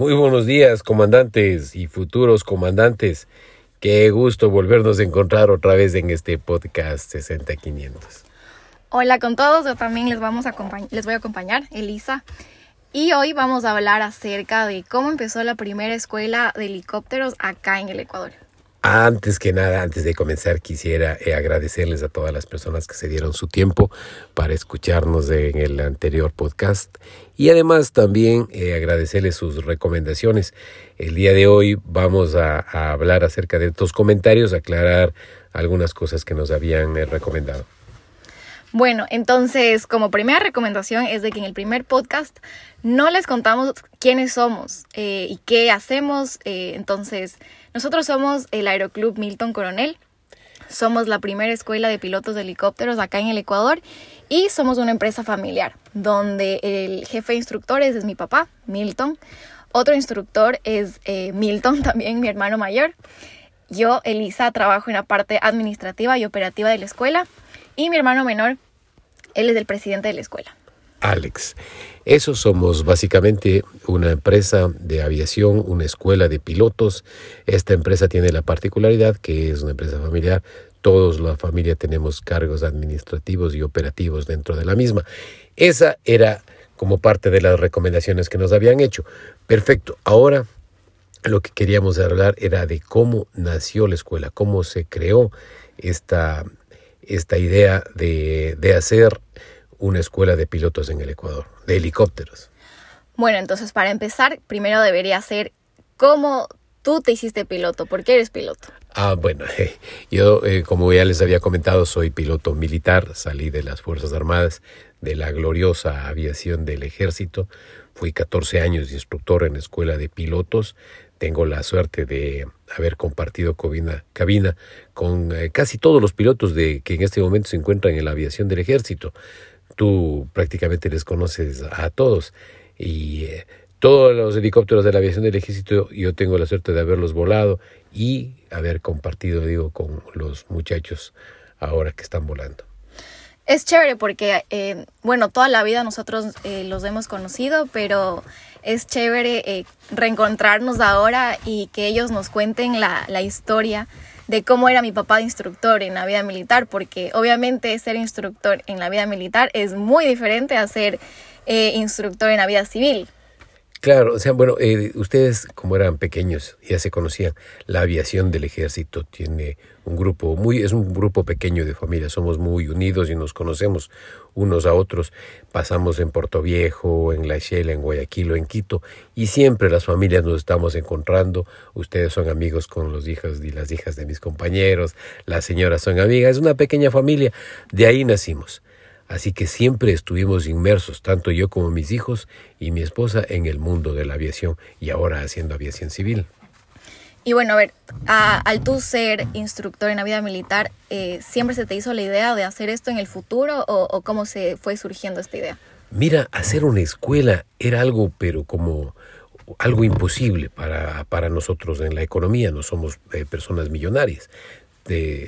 Muy buenos días, comandantes y futuros comandantes. Qué gusto volvernos a encontrar otra vez en este podcast 6500. Hola con todos, yo también les, vamos a les voy a acompañar, Elisa. Y hoy vamos a hablar acerca de cómo empezó la primera escuela de helicópteros acá en el Ecuador. Antes que nada, antes de comenzar, quisiera eh, agradecerles a todas las personas que se dieron su tiempo para escucharnos en el anterior podcast y además también eh, agradecerles sus recomendaciones. El día de hoy vamos a, hablar acerca de estos comentarios, aclarar algunas cosas que nos habían eh, recomendado. Bueno, entonces como primera recomendación es de que en el primer podcast no les contamos quiénes somos y qué hacemos. entonces nosotros somos el Aeroclub Milton Coronel. Somos la primera escuela de pilotos de helicópteros acá en el Ecuador y somos una empresa familiar donde el jefe de instructores es mi papá, Milton. Otro instructor es eh, Milton, también mi hermano mayor. Yo, Elisa, trabajo en la parte administrativa y operativa de la escuela y mi hermano menor, él es el presidente de la escuela. Alex. Eso somos básicamente una empresa de aviación, una escuela de pilotos. Esta empresa tiene la particularidad que es una empresa familiar. Todos la familia tenemos cargos administrativos y operativos dentro de la misma. Esa era como parte de las recomendaciones que nos habían hecho. Perfecto. Ahora lo que queríamos hablar era de cómo nació la escuela, cómo se creó esta, esta idea de, de hacer una escuela de pilotos en el Ecuador, de helicópteros? Bueno, entonces para empezar, primero debería ser cómo tú te hiciste piloto, ¿por qué eres piloto? Ah, bueno, yo eh, como ya les había comentado, soy piloto militar, salí de las Fuerzas Armadas, de la gloriosa aviación del ejército, fui 14 años instructor en la escuela de pilotos, tengo la suerte de haber compartido cabina, cabina con eh, casi todos los pilotos de, que en este momento se encuentran en la aviación del ejército tú prácticamente les conoces a todos y eh, todos los helicópteros de la aviación del ejército yo tengo la suerte de haberlos volado y haber compartido, digo, con los muchachos ahora que están volando. Es chévere porque, eh, bueno, toda la vida nosotros eh, los hemos conocido, pero es chévere reencontrarnos ahora y que ellos nos cuenten la historia de cómo era mi papá de instructor en la vida militar, porque obviamente ser instructor en la vida militar es muy diferente a ser eh, instructor en la vida civil. Claro, o sea, bueno, eh, ustedes como eran pequeños ya se conocían, la aviación del ejército tiene un grupo muy, es un grupo pequeño de familia, somos muy unidos y nos conocemos unos a otros. Pasamos en Puerto Viejo, en La Shela, en Guayaquil o en Quito y siempre las familias nos estamos encontrando. Ustedes son amigos con los hijos y las hijas de mis compañeros, las señoras son amigas, es una pequeña familia, de ahí nacimos. Así que siempre estuvimos inmersos, tanto yo como mis hijos y mi esposa, en el mundo de la aviación y ahora haciendo aviación civil. Y bueno, a ver, al tú ser instructor en la vida militar, eh, ¿siempre se te hizo la idea de hacer esto en el futuro o, cómo se fue surgiendo esta idea? Mira, hacer una escuela era algo, pero como algo imposible para, para nosotros en la economía. No somos eh, personas millonarias,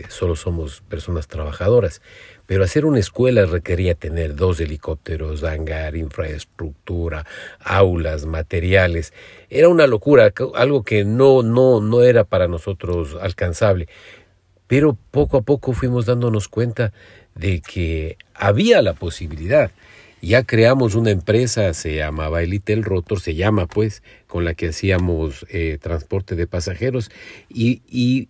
solo somos personas trabajadoras. Pero hacer una escuela requería tener dos helicópteros, hangar, infraestructura, aulas, materiales. Era una locura, algo que no, no, no era para nosotros alcanzable. Pero poco a poco fuimos dándonos cuenta de que había la posibilidad. Ya creamos una empresa, se llamaba Elitel Rotor, se llama pues, con la que hacíamos eh, transporte de pasajeros y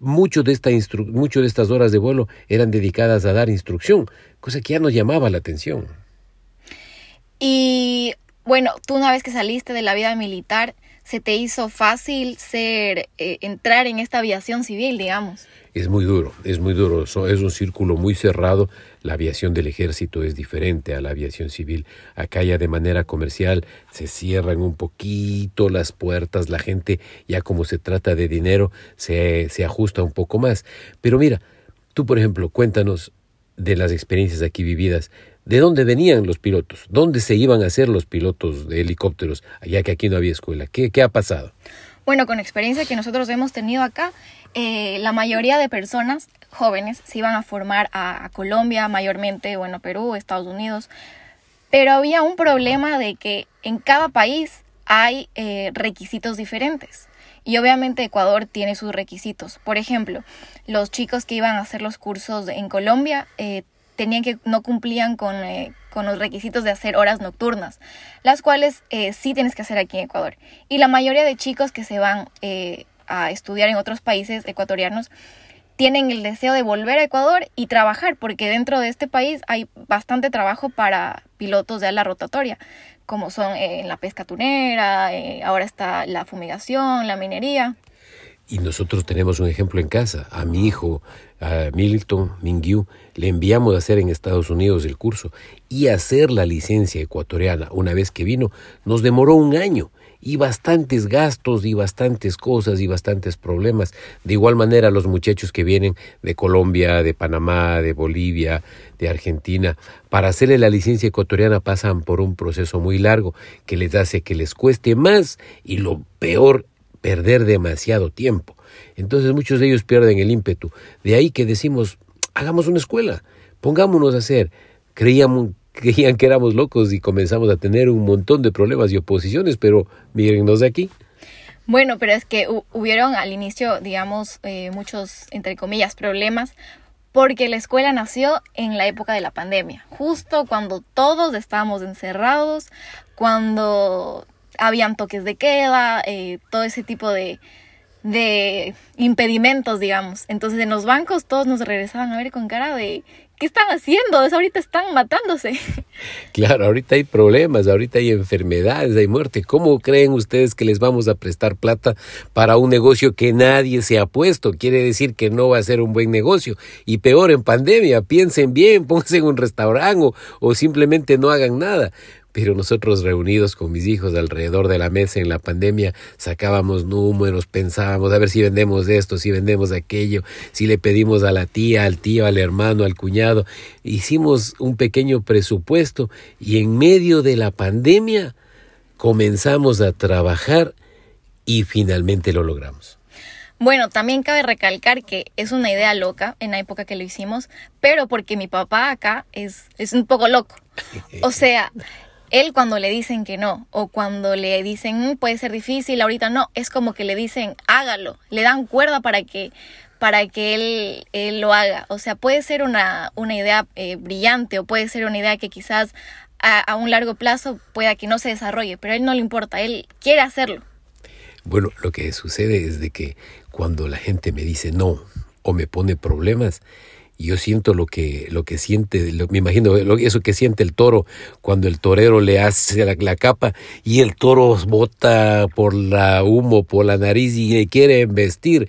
mucho de, esta mucho de estas horas de vuelo eran dedicadas a dar instrucción, cosa que ya nos llamaba la atención. Y bueno, tú una vez que saliste de la vida militar, ¿se te hizo fácil ser, eh, entrar en esta aviación civil, digamos? es muy duro, es muy duro, es un círculo muy cerrado. La aviación del ejército es diferente a la aviación civil. Acá ya de manera comercial se cierran un poquito las puertas, la gente ya como se trata de dinero se, se ajusta un poco más. Pero mira, tú por ejemplo, cuéntanos de las experiencias aquí vividas. ¿De dónde venían los pilotos? ¿Dónde se iban a hacer los pilotos de helicópteros, ya que aquí no había escuela? ¿Qué, ha pasado? Bueno, con experiencia que nosotros hemos tenido acá, eh, la mayoría de personas jóvenes se iban a formar a, Colombia, mayormente, bueno, Perú, Estados Unidos, pero había un problema de que en cada país hay eh, requisitos diferentes. Y obviamente Ecuador tiene sus requisitos. Por ejemplo, los chicos que iban a hacer los cursos en Colombia eh, tenían que no cumplían con, eh, con, los requisitos de hacer horas nocturnas, las cuales sí tienes que hacer aquí en Ecuador. Y la mayoría de chicos que se van a estudiar en otros países ecuatorianos tienen el deseo de volver a Ecuador y trabajar, porque dentro de este país hay bastante trabajo para pilotos de ala rotatoria, como son eh, en la pesca tunera, eh, ahora está la fumigación, la minería. Y nosotros tenemos un ejemplo en casa. A mi hijo, a Milton Mingyu, le enviamos a hacer en Estados Unidos el curso y hacer la licencia ecuatoriana. Una vez que vino, nos demoró un año y bastantes gastos y bastantes cosas y bastantes problemas. De igual manera los muchachos que vienen de Colombia, de Panamá, de Bolivia, de Argentina, para hacerle la licencia ecuatoriana pasan por un proceso muy largo que les hace que les cueste más y lo peor, perder demasiado tiempo. Entonces muchos de ellos pierden el ímpetu. De ahí que decimos, hagamos una escuela, pongámonos a hacer. Creíamos, creían que éramos locos y comenzamos a tener un montón de problemas y oposiciones, pero mírennos de aquí. Bueno, pero es que hubieron al inicio, digamos, eh, muchos, entre comillas, problemas, porque la escuela nació en la época de la pandemia, justo cuando todos estábamos encerrados, cuando habían toques de queda, eh, todo ese tipo de, de impedimentos, digamos. Entonces en los bancos todos nos regresaban a ver con cara de ¿qué están haciendo? Es ahorita están matándose. Claro, ahorita hay problemas, ahorita hay enfermedades, hay muerte. ¿Cómo creen ustedes que les vamos a prestar plata para un negocio que nadie se ha puesto? Quiere decir que no va a ser un buen negocio. Y peor en pandemia, piensen bien, pónganse en un restaurante o, o simplemente no hagan nada. Pero nosotros reunidos con mis hijos alrededor de la mesa en la pandemia sacábamos números, pensábamos a ver si vendemos esto, si vendemos aquello, si le pedimos a la tía, al tío, al hermano, al cuñado. Hicimos un pequeño presupuesto y en medio de la pandemia comenzamos a trabajar y finalmente lo logramos. Bueno, también cabe recalcar que es una idea loca en la época que lo hicimos, pero porque mi papá acá es, es un poco loco. O sea, él cuando le dicen que no o cuando le dicen mm, puede ser difícil, ahorita no, es como que le dicen hágalo, le dan cuerda para que para que él, él lo haga. O sea, puede ser una, una idea eh, brillante o puede ser una idea que quizás a, a, un largo plazo pueda que no se desarrolle, pero a él no le importa, él quiere hacerlo. Bueno, lo que sucede es de que cuando la gente me dice no o me pone problemas, yo siento lo que, lo que siente, me imagino eso que siente el toro cuando el torero le hace la, capa y el toro bota por la humo, por la nariz y le quiere embestir.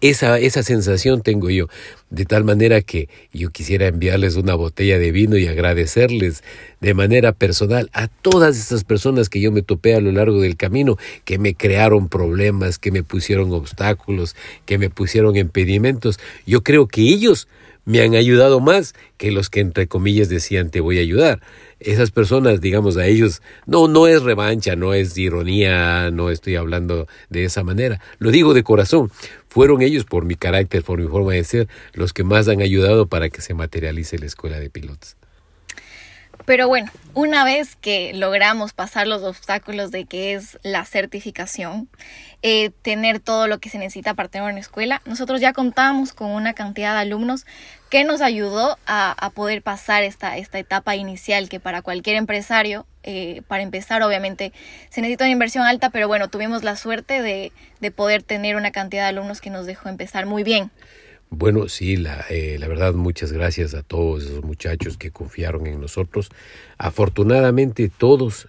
Esa, esa sensación tengo yo, de tal manera que yo quisiera enviarles una botella de vino y agradecerles de manera personal a todas esas personas que yo me topé a lo largo del camino, que me crearon problemas, que me pusieron obstáculos, que me pusieron impedimentos. Yo creo que ellos me han ayudado más que los que entre comillas decían te voy a ayudar. Esas personas, digamos, a ellos, no, no es revancha, no es ironía, no estoy hablando de esa manera. Lo digo de corazón. Fueron ellos, por mi carácter, por mi forma de ser, los que más han ayudado para que se materialice la escuela de pilotos. Pero bueno, una vez que logramos pasar los obstáculos de que es la certificación, eh, tener todo lo que se necesita para tener una escuela, nosotros ya contamos con una cantidad de alumnos que nos ayudó a, poder pasar esta, esta etapa inicial que para cualquier empresario, eh, para empezar obviamente se necesita una inversión alta, pero bueno, tuvimos la suerte de, de poder tener una cantidad de alumnos que nos dejó empezar muy bien. Bueno, sí, la, eh, la verdad, muchas gracias a todos esos muchachos que confiaron en nosotros. Afortunadamente, todos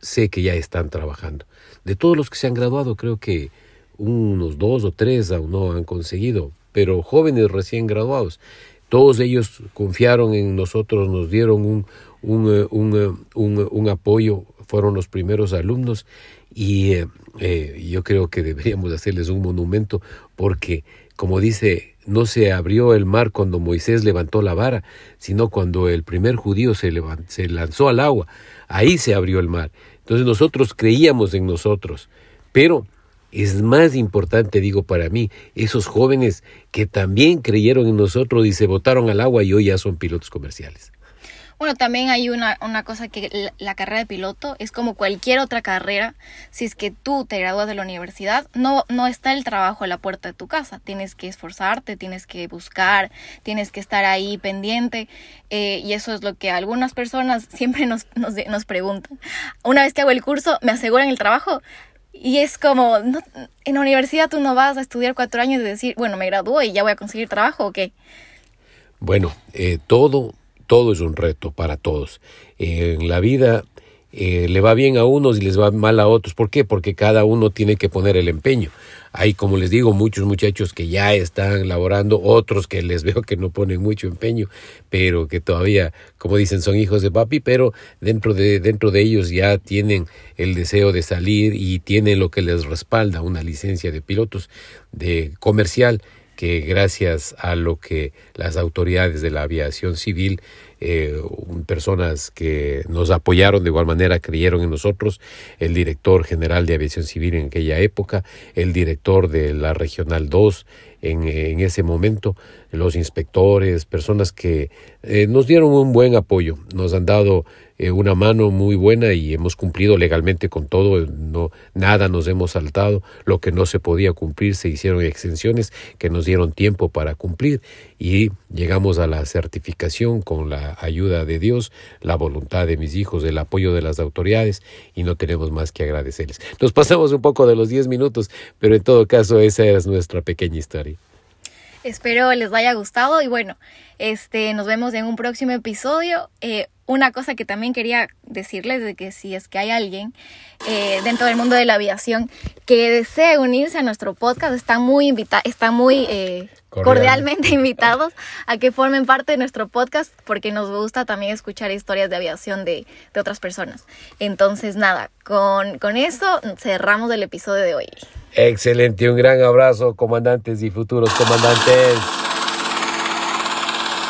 sé que ya están trabajando. De todos los que se han graduado, creo que unos dos o tres aún no han conseguido, pero jóvenes recién graduados. Todos ellos confiaron en nosotros, nos dieron un, un, eh, un, eh, un, un apoyo, fueron los primeros alumnos y eh, yo creo que deberíamos hacerles un monumento porque, como dice no se abrió el mar cuando Moisés levantó la vara, sino cuando el primer judío se, se lanzó al agua. Ahí se abrió el mar. Entonces nosotros creíamos en nosotros, pero es más importante, digo para mí, esos jóvenes que también creyeron en nosotros y se botaron al agua y hoy ya son pilotos comerciales. Bueno, también hay una, una cosa que la, carrera de piloto es como cualquier otra carrera. Si es que tú te gradúas de la universidad, no, no está el trabajo a la puerta de tu casa. Tienes que esforzarte, tienes que buscar, tienes que estar ahí pendiente. Eh, y eso es lo que algunas personas siempre nos, nos, preguntan. Una vez que hago el curso, ¿me aseguran el trabajo? Y es como, en la universidad tú no vas a estudiar cuatro años y decir, bueno, me gradúo y ya voy a conseguir trabajo o qué. Bueno, eh, todo todo es un reto para todos. en la vida eh, le va bien a unos y les va mal a otros. ¿Por qué? Porque cada uno tiene que poner el empeño. Hay, como les digo, muchos muchachos que ya están laborando, otros que les veo que no ponen mucho empeño, pero que todavía, como dicen, son hijos de papi, pero dentro de, dentro de ellos ya tienen el deseo de salir y tienen lo que les respalda, una licencia de pilotos de comercial que gracias a lo que las autoridades de la aviación civil, eh, personas que nos apoyaron de igual manera, creyeron en nosotros, el director general de aviación civil en aquella época, el director de la Regional 2 en, ese momento, los inspectores, personas que eh, nos dieron un buen apoyo, nos han dado eh, una mano muy buena y hemos cumplido legalmente con todo, no nada nos hemos saltado, lo que no se podía cumplir se hicieron extensiones que nos dieron tiempo para cumplir y llegamos a la certificación con la ayuda de Dios, la voluntad de mis hijos, el apoyo de las autoridades y no tenemos más que agradecerles. Nos pasamos un poco de los 10 minutos, pero en todo caso esa es nuestra pequeña historia. Espero les haya gustado y bueno, este, nos vemos en un próximo episodio. Eh, una cosa que también quería decirles de que si es que hay alguien eh, dentro del mundo de la aviación que desee unirse a nuestro podcast, están muy invitados, están muy eh, cordialmente invitados a que formen parte de nuestro podcast porque nos gusta también escuchar historias de aviación de, de otras personas. Entonces, nada, con, con eso cerramos el episodio de hoy. Excelente, un gran abrazo, comandantes y futuros comandantes.